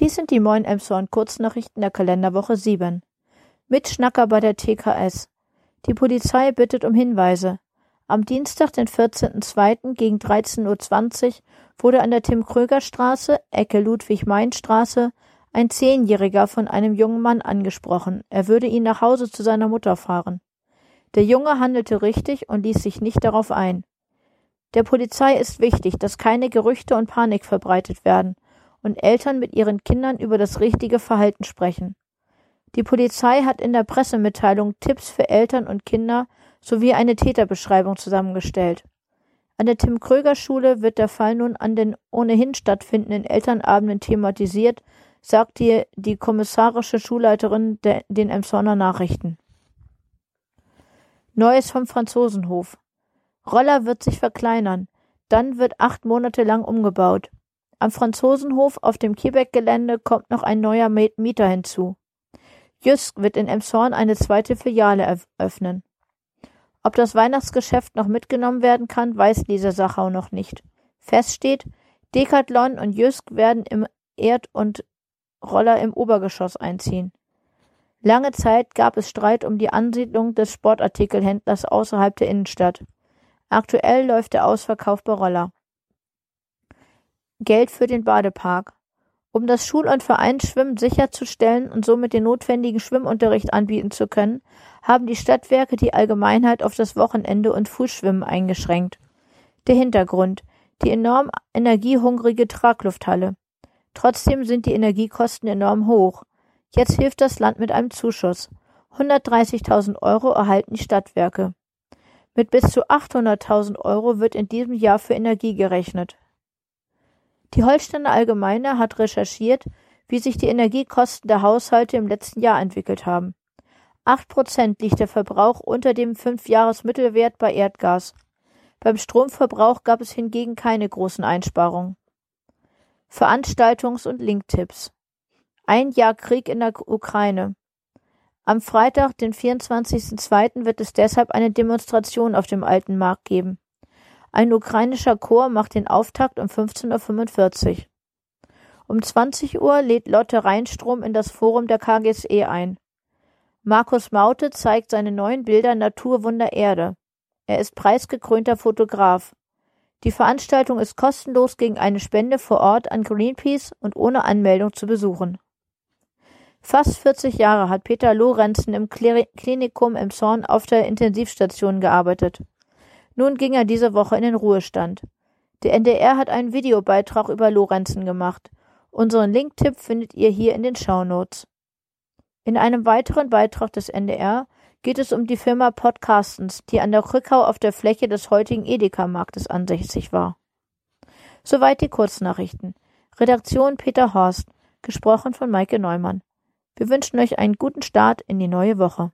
Dies sind die Moin Emshorn Kurznachrichten der Kalenderwoche 7. Mitschnacker bei der TKS. Die Polizei bittet um Hinweise. Am Dienstag, den 14.02. gegen 13.20 Uhr wurde an der Tim-Kröger-Straße, Ecke Ludwig-Mein-Straße, ein Zehnjähriger von einem jungen Mann angesprochen. Er würde ihn nach Hause zu seiner Mutter fahren. Der Junge handelte richtig und ließ sich nicht darauf ein. Der Polizei ist wichtig, dass keine Gerüchte und Panik verbreitet werden und Eltern mit ihren Kindern über das richtige Verhalten sprechen. Die Polizei hat in der Pressemitteilung Tipps für Eltern und Kinder sowie eine Täterbeschreibung zusammengestellt. An der Tim-Kröger-Schule wird der Fall nun an den ohnehin stattfindenden Elternabenden thematisiert, sagt die, die kommissarische Schulleiterin der, den Emsonner Nachrichten. Neues vom Franzosenhof. Roller wird sich verkleinern. Dann wird acht Monate lang umgebaut. Am Franzosenhof auf dem Quebec-Gelände kommt noch ein neuer Mieter hinzu. Jysk wird in Emshorn eine zweite Filiale eröffnen. Ob das Weihnachtsgeschäft noch mitgenommen werden kann, weiß Lisa Sachau noch nicht. Fest steht, Decathlon und Jysk werden im Erd- und Roller im Obergeschoss einziehen. Lange Zeit gab es Streit um die Ansiedlung des Sportartikelhändlers außerhalb der Innenstadt. Aktuell läuft der Ausverkauf bei Roller. Geld für den Badepark. Um das Schul- und Vereinsschwimmen sicherzustellen und somit den notwendigen Schwimmunterricht anbieten zu können, haben die Stadtwerke die Allgemeinheit auf das Wochenende und Fußschwimmen eingeschränkt. Der Hintergrund die enorm energiehungrige Traglufthalle. Trotzdem sind die Energiekosten enorm hoch. Jetzt hilft das Land mit einem Zuschuss. 130.000 Euro erhalten die Stadtwerke. Mit bis zu 800.000 Euro wird in diesem Jahr für Energie gerechnet. Die Holsteiner Allgemeine hat recherchiert, wie sich die Energiekosten der Haushalte im letzten Jahr entwickelt haben. Acht Prozent liegt der Verbrauch unter dem Fünfjahresmittelwert bei Erdgas. Beim Stromverbrauch gab es hingegen keine großen Einsparungen. Veranstaltungs- und Linktipps. Ein Jahr Krieg in der Ukraine. Am Freitag, den 24.02. wird es deshalb eine Demonstration auf dem Alten Markt geben. Ein ukrainischer Chor macht den Auftakt um 15.45 Uhr. Um 20 Uhr lädt Lotte Reinstrom in das Forum der KGSE ein. Markus Maute zeigt seine neuen Bilder Naturwunder Erde. Er ist preisgekrönter Fotograf. Die Veranstaltung ist kostenlos gegen eine Spende vor Ort an Greenpeace und ohne Anmeldung zu besuchen. Fast 40 Jahre hat Peter Lorenzen im Klinikum im Zorn auf der Intensivstation gearbeitet. Nun ging er diese Woche in den Ruhestand. Der NDR hat einen Videobeitrag über Lorenzen gemacht. Unseren Linktipp findet ihr hier in den Shownotes. In einem weiteren Beitrag des NDR geht es um die Firma Podcastens, die an der Krückau auf der Fläche des heutigen Edeka-Marktes ansässig war. Soweit die Kurznachrichten. Redaktion Peter Horst, gesprochen von Maike Neumann. Wir wünschen euch einen guten Start in die neue Woche.